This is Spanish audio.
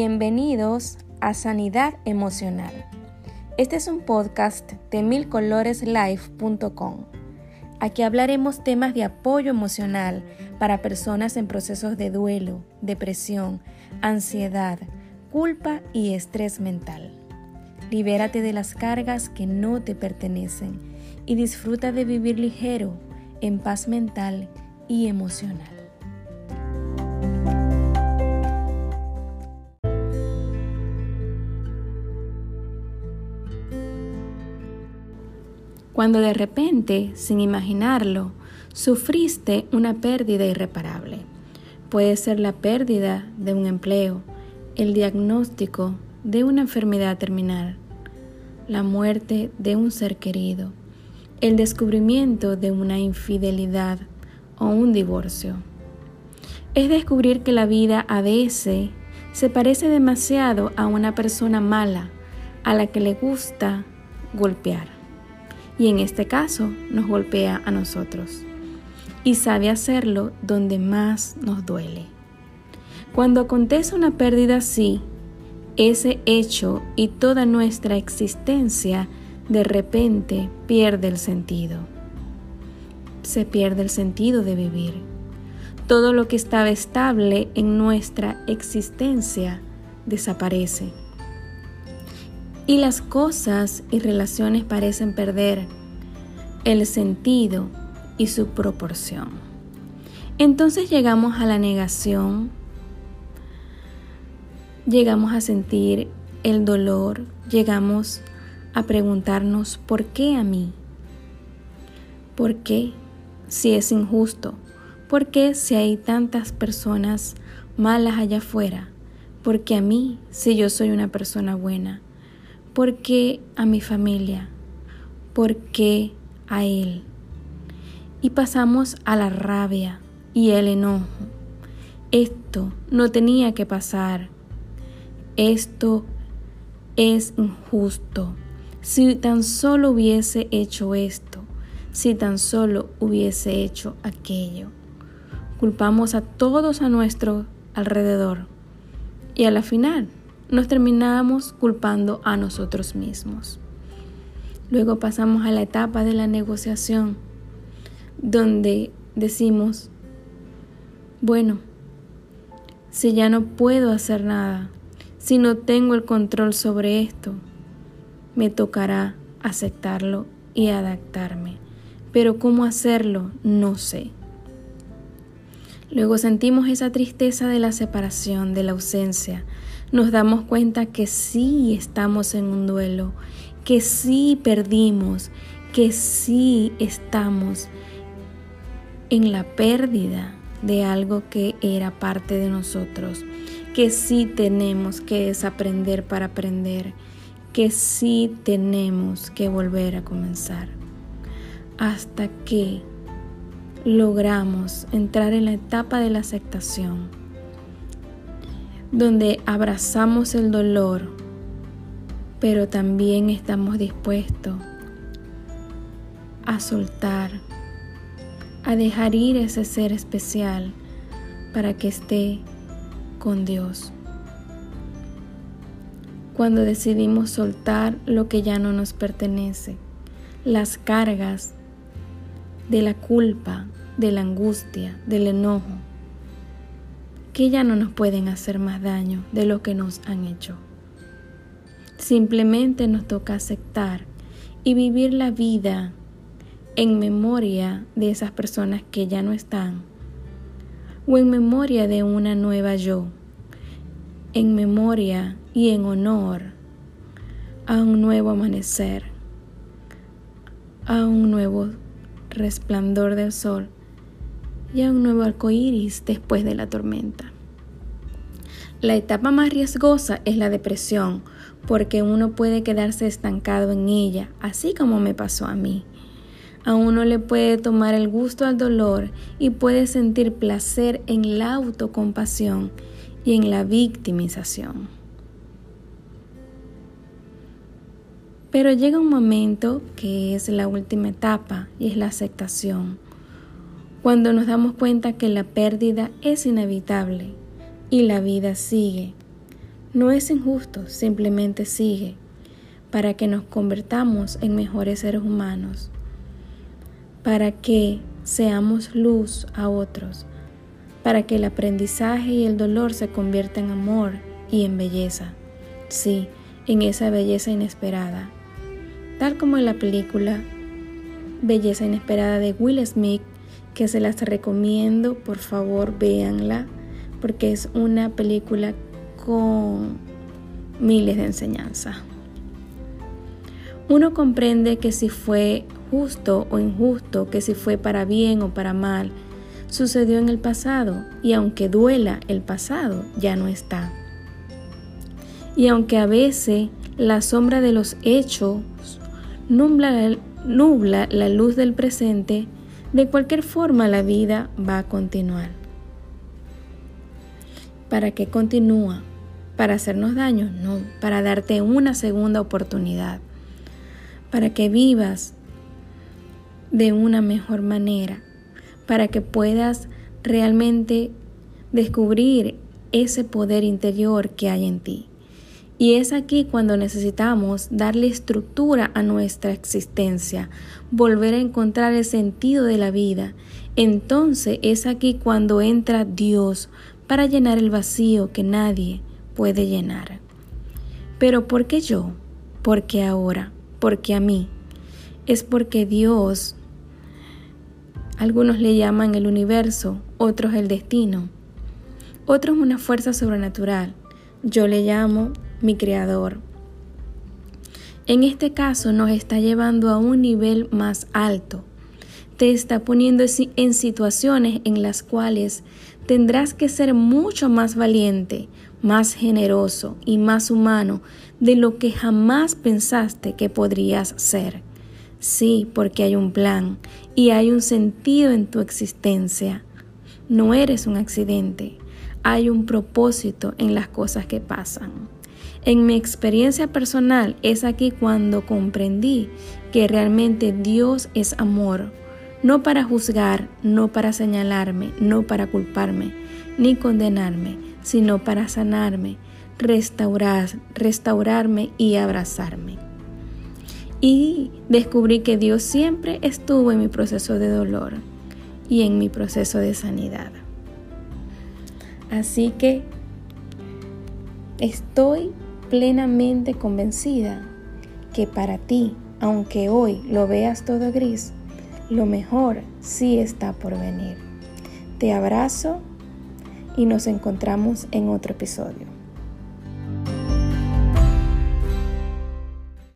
Bienvenidos a Sanidad Emocional. Este es un podcast de milcoloreslife.com. Aquí hablaremos temas de apoyo emocional para personas en procesos de duelo, depresión, ansiedad, culpa y estrés mental. Libérate de las cargas que no te pertenecen y disfruta de vivir ligero, en paz mental y emocional. Cuando de repente, sin imaginarlo, sufriste una pérdida irreparable. Puede ser la pérdida de un empleo, el diagnóstico de una enfermedad terminal, la muerte de un ser querido, el descubrimiento de una infidelidad o un divorcio. Es descubrir que la vida a veces se parece demasiado a una persona mala a la que le gusta golpear. Y en este caso nos golpea a nosotros. Y sabe hacerlo donde más nos duele. Cuando acontece una pérdida así, ese hecho y toda nuestra existencia de repente pierde el sentido. Se pierde el sentido de vivir. Todo lo que estaba estable en nuestra existencia desaparece. Y las cosas y relaciones parecen perder el sentido y su proporción. Entonces llegamos a la negación, llegamos a sentir el dolor, llegamos a preguntarnos ¿por qué a mí? ¿Por qué si es injusto? ¿Por qué si hay tantas personas malas allá afuera? ¿Por qué a mí si yo soy una persona buena? ¿Por qué a mi familia? ¿Por qué a él? Y pasamos a la rabia y el enojo. Esto no tenía que pasar esto es injusto. Si tan solo hubiese hecho esto, si tan solo hubiese hecho aquello. Culpamos a todos a nuestro alrededor y a la final nos terminamos culpando a nosotros mismos. Luego pasamos a la etapa de la negociación, donde decimos, bueno, si ya no puedo hacer nada, si no tengo el control sobre esto, me tocará aceptarlo y adaptarme. Pero cómo hacerlo, no sé. Luego sentimos esa tristeza de la separación, de la ausencia. Nos damos cuenta que sí estamos en un duelo, que sí perdimos, que sí estamos en la pérdida de algo que era parte de nosotros que sí tenemos que desaprender para aprender, que sí tenemos que volver a comenzar, hasta que logramos entrar en la etapa de la aceptación, donde abrazamos el dolor, pero también estamos dispuestos a soltar, a dejar ir ese ser especial para que esté con Dios. Cuando decidimos soltar lo que ya no nos pertenece, las cargas de la culpa, de la angustia, del enojo, que ya no nos pueden hacer más daño de lo que nos han hecho. Simplemente nos toca aceptar y vivir la vida en memoria de esas personas que ya no están o en memoria de una nueva yo, en memoria y en honor a un nuevo amanecer, a un nuevo resplandor del sol y a un nuevo arco iris después de la tormenta. La etapa más riesgosa es la depresión, porque uno puede quedarse estancado en ella, así como me pasó a mí. A uno le puede tomar el gusto al dolor y puede sentir placer en la autocompasión y en la victimización. Pero llega un momento que es la última etapa y es la aceptación, cuando nos damos cuenta que la pérdida es inevitable y la vida sigue, No es injusto, simplemente sigue para que nos convertamos en mejores seres humanos, para que seamos luz a otros, para que el aprendizaje y el dolor se conviertan en amor y en belleza. Sí, en esa belleza inesperada. Tal como en la película Belleza Inesperada de Will Smith, que se las recomiendo, por favor véanla, porque es una película con miles de enseñanzas. Uno comprende que si fue justo o injusto, que si fue para bien o para mal, sucedió en el pasado y aunque duela el pasado, ya no está. Y aunque a veces la sombra de los hechos nubla, nubla la luz del presente, de cualquier forma la vida va a continuar. ¿Para qué continúa? ¿Para hacernos daño? No, para darte una segunda oportunidad, para que vivas de una mejor manera, para que puedas realmente descubrir ese poder interior que hay en ti. Y es aquí cuando necesitamos darle estructura a nuestra existencia, volver a encontrar el sentido de la vida. Entonces es aquí cuando entra Dios para llenar el vacío que nadie puede llenar. Pero ¿por qué yo? ¿Por qué ahora? ¿Por qué a mí? Es porque Dios, algunos le llaman el universo, otros el destino, otros una fuerza sobrenatural. Yo le llamo mi Creador. En este caso nos está llevando a un nivel más alto. Te está poniendo en situaciones en las cuales tendrás que ser mucho más valiente, más generoso y más humano de lo que jamás pensaste que podrías ser. Sí, porque hay un plan y hay un sentido en tu existencia. No eres un accidente, hay un propósito en las cosas que pasan. En mi experiencia personal es aquí cuando comprendí que realmente Dios es amor, no para juzgar, no para señalarme, no para culparme, ni condenarme, sino para sanarme, restaurar, restaurarme y abrazarme. Y descubrí que Dios siempre estuvo en mi proceso de dolor y en mi proceso de sanidad. Así que estoy plenamente convencida que para ti, aunque hoy lo veas todo gris, lo mejor sí está por venir. Te abrazo y nos encontramos en otro episodio.